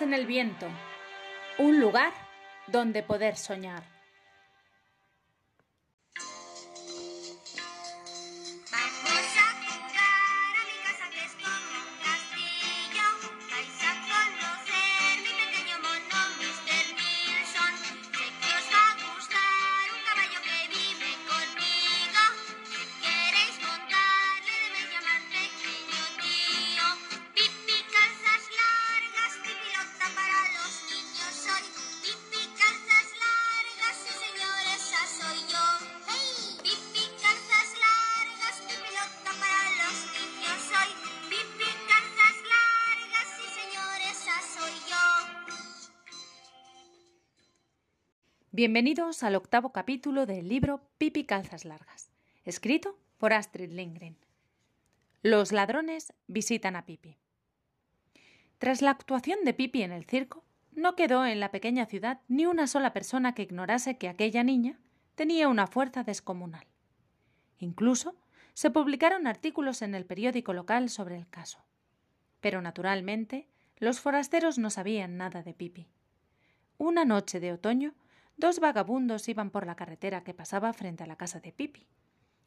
En el viento. Un lugar donde poder soñar. Bienvenidos al octavo capítulo del libro Pipi Calzas Largas, escrito por Astrid Lindgren. Los ladrones visitan a Pipi. Tras la actuación de Pipi en el circo, no quedó en la pequeña ciudad ni una sola persona que ignorase que aquella niña tenía una fuerza descomunal. Incluso se publicaron artículos en el periódico local sobre el caso. Pero naturalmente, los forasteros no sabían nada de Pipi. Una noche de otoño, dos vagabundos iban por la carretera que pasaba frente a la casa de Pipi.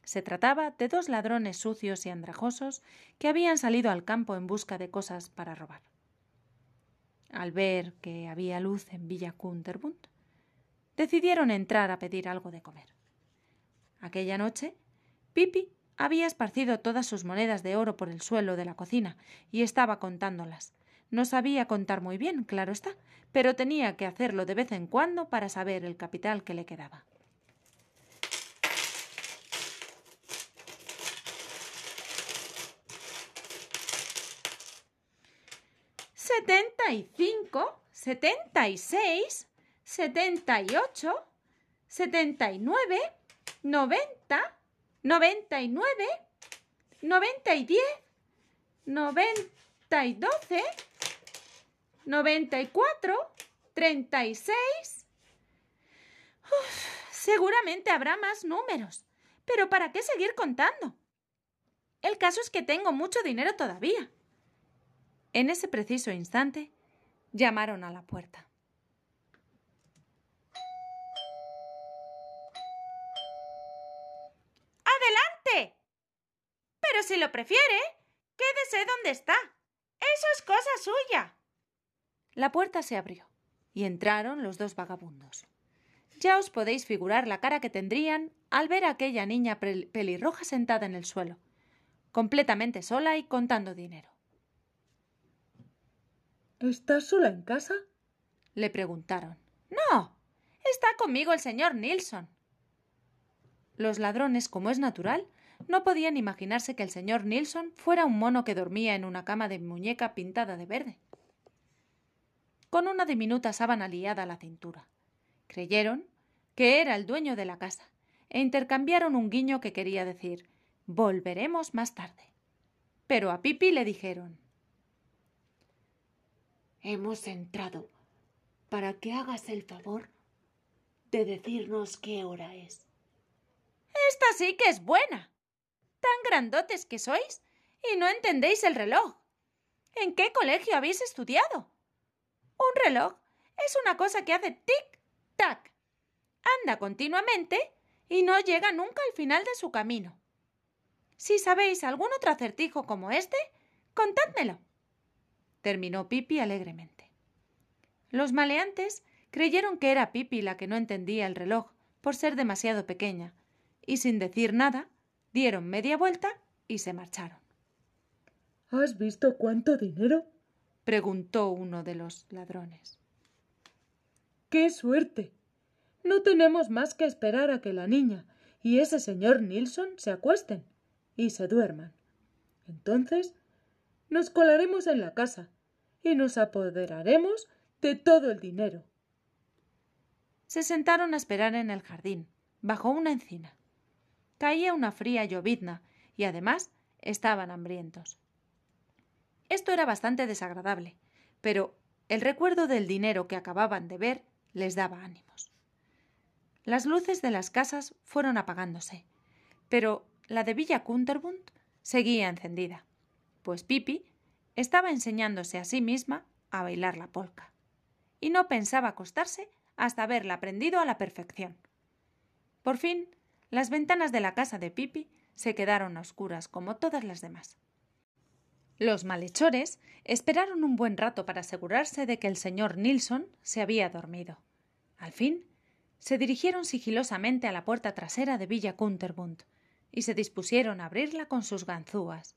Se trataba de dos ladrones sucios y andrajosos que habían salido al campo en busca de cosas para robar. Al ver que había luz en Villa Kunterbund, decidieron entrar a pedir algo de comer. Aquella noche, Pipi había esparcido todas sus monedas de oro por el suelo de la cocina y estaba contándolas, no sabía contar muy bien, claro está, pero tenía que hacerlo de vez en cuando para saber el capital que le quedaba. setenta y cinco, setenta y seis, setenta y ocho, setenta y nueve, noventa, noventa y nueve, noventa y diez, noventa y doce, 94, 36. seguramente habrá más números. Pero ¿para qué seguir contando? El caso es que tengo mucho dinero todavía. En ese preciso instante llamaron a la puerta. ¡Adelante! Pero si lo prefiere, quédese donde está. Eso es cosa suya. La puerta se abrió y entraron los dos vagabundos. Ya os podéis figurar la cara que tendrían al ver a aquella niña pelirroja sentada en el suelo, completamente sola y contando dinero. ¿Estás sola en casa? le preguntaron. No. Está conmigo el señor Nilsson. Los ladrones, como es natural, no podían imaginarse que el señor Nilsson fuera un mono que dormía en una cama de muñeca pintada de verde con una diminuta sábana liada a la cintura. Creyeron que era el dueño de la casa e intercambiaron un guiño que quería decir volveremos más tarde. Pero a Pipi le dijeron Hemos entrado para que hagas el favor de decirnos qué hora es. Esta sí que es buena. Tan grandotes que sois y no entendéis el reloj. ¿En qué colegio habéis estudiado? Un reloj es una cosa que hace tic-tac. Anda continuamente y no llega nunca al final de su camino. Si sabéis algún otro acertijo como este, contádmelo. Terminó Pipi alegremente. Los maleantes creyeron que era Pipi la que no entendía el reloj por ser demasiado pequeña, y sin decir nada, dieron media vuelta y se marcharon. ¿Has visto cuánto dinero? Preguntó uno de los ladrones. ¡Qué suerte! No tenemos más que esperar a que la niña y ese señor Nilsson se acuesten y se duerman. Entonces nos colaremos en la casa y nos apoderaremos de todo el dinero. Se sentaron a esperar en el jardín, bajo una encina. Caía una fría llovizna y además estaban hambrientos. Esto era bastante desagradable, pero el recuerdo del dinero que acababan de ver les daba ánimos. Las luces de las casas fueron apagándose, pero la de Villa Kunterbund seguía encendida, pues Pipi estaba enseñándose a sí misma a bailar la polca, y no pensaba acostarse hasta haberla aprendido a la perfección. Por fin, las ventanas de la casa de Pipi se quedaron a oscuras como todas las demás. Los malhechores esperaron un buen rato para asegurarse de que el señor Nilsson se había dormido. Al fin, se dirigieron sigilosamente a la puerta trasera de Villa Kunterbund y se dispusieron a abrirla con sus ganzúas.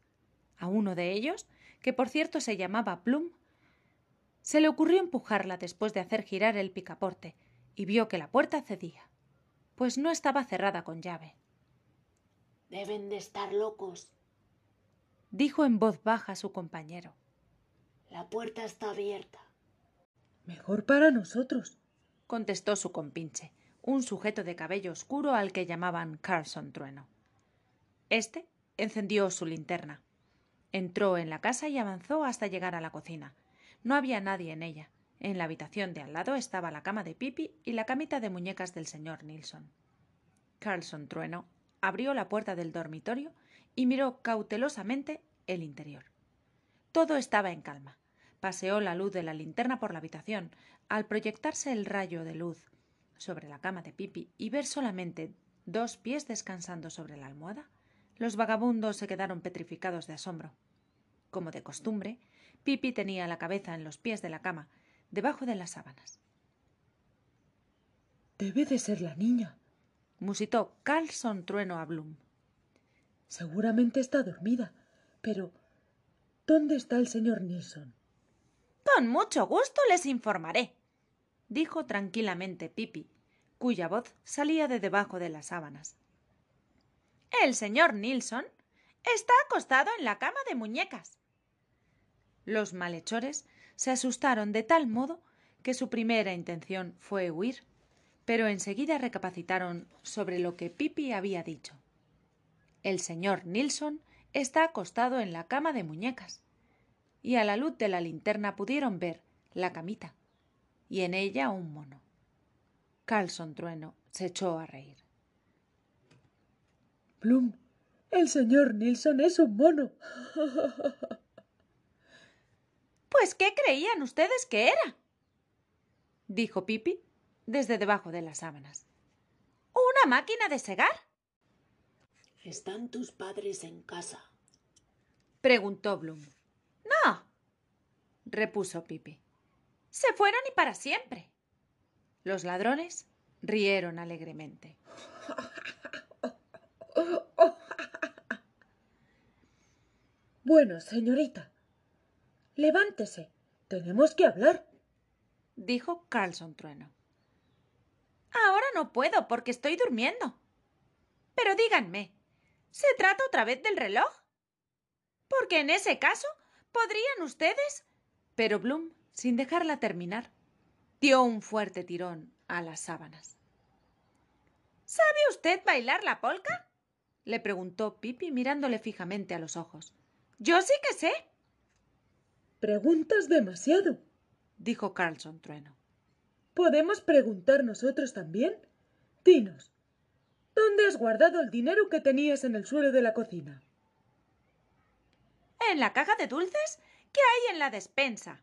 A uno de ellos, que por cierto se llamaba Plum, se le ocurrió empujarla después de hacer girar el picaporte y vio que la puerta cedía, pues no estaba cerrada con llave. Deben de estar locos, dijo en voz baja su compañero. La puerta está abierta. Mejor para nosotros, contestó su compinche, un sujeto de cabello oscuro al que llamaban Carlson Trueno. Este encendió su linterna. Entró en la casa y avanzó hasta llegar a la cocina. No había nadie en ella. En la habitación de al lado estaba la cama de Pipi y la camita de muñecas del señor Nilsson. Carlson Trueno abrió la puerta del dormitorio y miró cautelosamente el interior. Todo estaba en calma. Paseó la luz de la linterna por la habitación. Al proyectarse el rayo de luz sobre la cama de Pipi y ver solamente dos pies descansando sobre la almohada, los vagabundos se quedaron petrificados de asombro. Como de costumbre, Pipi tenía la cabeza en los pies de la cama, debajo de las sábanas. Debe de ser la niña, musitó Carlson Trueno a Bloom. Seguramente está dormida. Pero. ¿Dónde está el señor Nilsson? Con mucho gusto les informaré, dijo tranquilamente Pipi, cuya voz salía de debajo de las sábanas. El señor Nilsson está acostado en la cama de muñecas. Los malhechores se asustaron de tal modo que su primera intención fue huir, pero enseguida recapacitaron sobre lo que Pipi había dicho. El señor Nilsson está acostado en la cama de muñecas. Y a la luz de la linterna pudieron ver la camita y en ella un mono. Carlson Trueno se echó a reír. Plum, el señor Nilsson es un mono. Pues ¿qué creían ustedes que era? dijo Pipi desde debajo de las sábanas. ¿Una máquina de segar? ¿Están tus padres en casa? preguntó Bloom. No, repuso Pipi. Se fueron y para siempre. Los ladrones rieron alegremente. Bueno, señorita, levántese. Tenemos que hablar, dijo Carlson Trueno. Ahora no puedo porque estoy durmiendo. Pero díganme, ¿Se trata otra vez del reloj? Porque en ese caso podrían ustedes. Pero Bloom, sin dejarla terminar, dio un fuerte tirón a las sábanas. ¿Sabe usted bailar la polca? le preguntó Pipi mirándole fijamente a los ojos. Yo sí que sé. Preguntas demasiado, dijo Carlson Trueno. ¿Podemos preguntar nosotros también? Dinos, ¿Dónde has guardado el dinero que tenías en el suelo de la cocina? En la caja de dulces que hay en la despensa,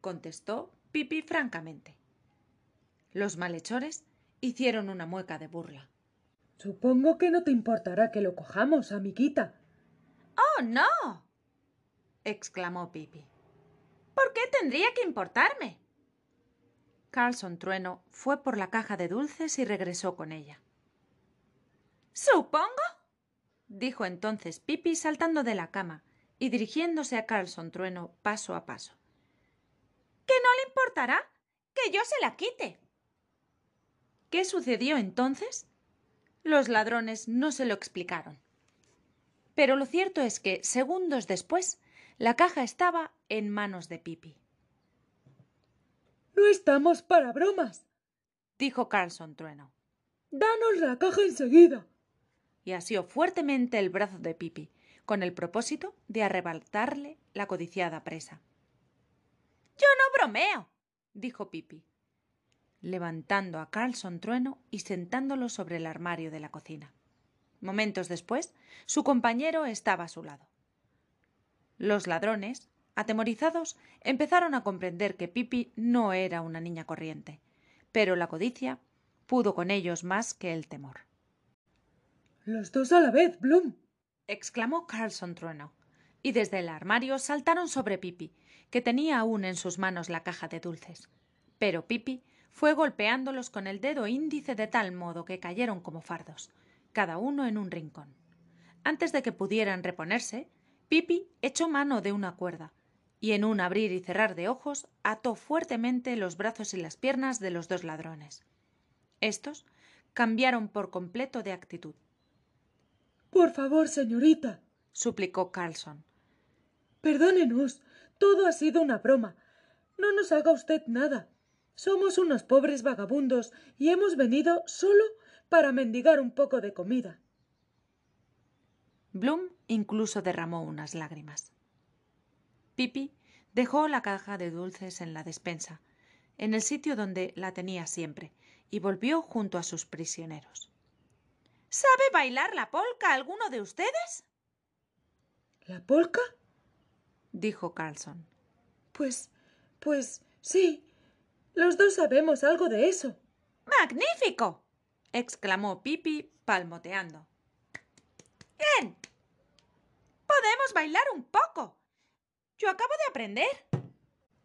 contestó Pipi francamente. Los malhechores hicieron una mueca de burla. Supongo que no te importará que lo cojamos, amiguita. Oh, no. exclamó Pipi. ¿Por qué tendría que importarme? Carlson Trueno fue por la caja de dulces y regresó con ella. Supongo, dijo entonces Pipi saltando de la cama y dirigiéndose a Carlson Trueno paso a paso. ¿Que no le importará que yo se la quite? ¿Qué sucedió entonces? Los ladrones no se lo explicaron. Pero lo cierto es que, segundos después, la caja estaba en manos de Pipi. No estamos para bromas, dijo Carlson Trueno. Danos la caja enseguida y asió fuertemente el brazo de Pipi, con el propósito de arrebatarle la codiciada presa. Yo no bromeo, dijo Pipi, levantando a Carlson Trueno y sentándolo sobre el armario de la cocina. Momentos después, su compañero estaba a su lado. Los ladrones Atemorizados, empezaron a comprender que Pipi no era una niña corriente, pero la codicia pudo con ellos más que el temor. Los dos a la vez, Bloom. exclamó Carlson Trueno, y desde el armario saltaron sobre Pipi, que tenía aún en sus manos la caja de dulces. Pero Pipi fue golpeándolos con el dedo índice de tal modo que cayeron como fardos, cada uno en un rincón. Antes de que pudieran reponerse, Pipi echó mano de una cuerda, y en un abrir y cerrar de ojos ató fuertemente los brazos y las piernas de los dos ladrones. Estos cambiaron por completo de actitud. Por favor, señorita, suplicó Carlson. Perdónenos. Todo ha sido una broma. No nos haga usted nada. Somos unos pobres vagabundos y hemos venido solo para mendigar un poco de comida. Bloom incluso derramó unas lágrimas. Pipi dejó la caja de dulces en la despensa, en el sitio donde la tenía siempre, y volvió junto a sus prisioneros. ¿Sabe bailar la polca alguno de ustedes? ¿La polca? dijo Carlson. Pues, pues, sí. Los dos sabemos algo de eso. ¡Magnífico! exclamó Pipi palmoteando. Bien. Podemos bailar un poco. Yo acabo de aprender.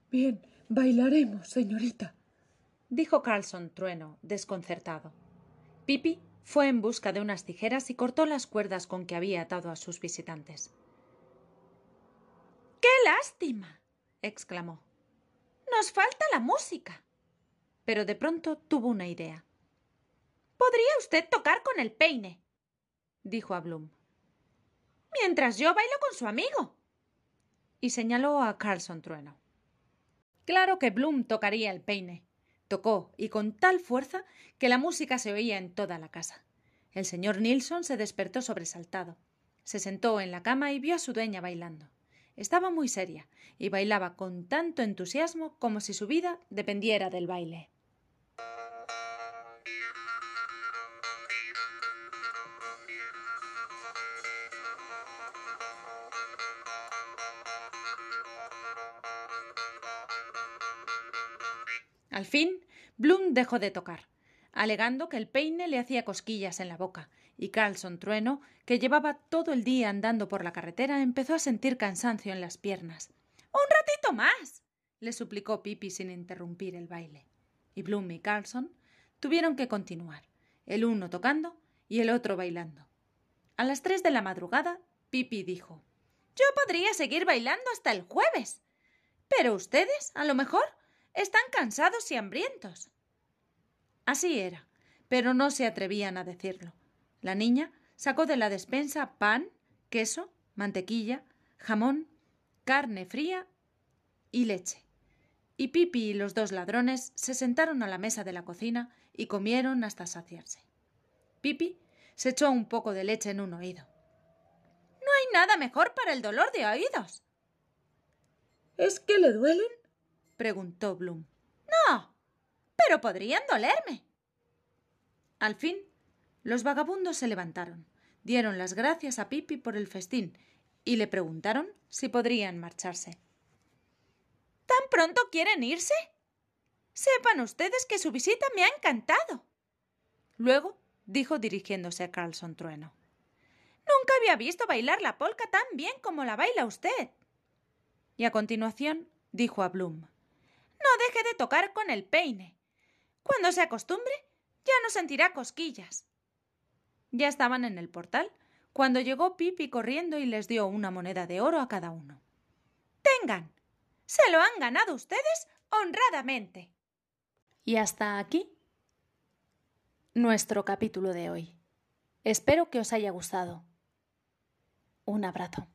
Bien, bailaremos, señorita, dijo Carlson Trueno, desconcertado. Pipi fue en busca de unas tijeras y cortó las cuerdas con que había atado a sus visitantes. ¡Qué lástima! exclamó. Nos falta la música. Pero de pronto tuvo una idea. Podría usted tocar con el peine, dijo a Bloom. Mientras yo bailo con su amigo. Y señaló a Carlson Trueno. Claro que Bloom tocaría el peine. Tocó, y con tal fuerza que la música se oía en toda la casa. El señor Nilsson se despertó sobresaltado. Se sentó en la cama y vio a su dueña bailando. Estaba muy seria y bailaba con tanto entusiasmo como si su vida dependiera del baile. Al fin, Bloom dejó de tocar, alegando que el peine le hacía cosquillas en la boca, y Carlson Trueno, que llevaba todo el día andando por la carretera, empezó a sentir cansancio en las piernas. Un ratito más. le suplicó Pipi sin interrumpir el baile. Y Bloom y Carlson tuvieron que continuar, el uno tocando y el otro bailando. A las tres de la madrugada, Pipi dijo Yo podría seguir bailando hasta el jueves. Pero ustedes, a lo mejor, están cansados y hambrientos. Así era, pero no se atrevían a decirlo. La niña sacó de la despensa pan, queso, mantequilla, jamón, carne fría y leche. Y Pipi y los dos ladrones se sentaron a la mesa de la cocina y comieron hasta saciarse. Pipi se echó un poco de leche en un oído. No hay nada mejor para el dolor de oídos. ¿Es que le duelen? Preguntó Bloom. No, pero podrían dolerme. Al fin, los vagabundos se levantaron, dieron las gracias a Pipi por el festín y le preguntaron si podrían marcharse. ¿Tan pronto quieren irse? Sepan ustedes que su visita me ha encantado. Luego dijo dirigiéndose a Carlson Trueno. Nunca había visto bailar la polca tan bien como la baila usted. Y a continuación dijo a Bloom no deje de tocar con el peine. Cuando se acostumbre, ya no sentirá cosquillas. Ya estaban en el portal cuando llegó Pipi corriendo y les dio una moneda de oro a cada uno. Tengan. Se lo han ganado ustedes honradamente. Y hasta aquí nuestro capítulo de hoy. Espero que os haya gustado. Un abrazo.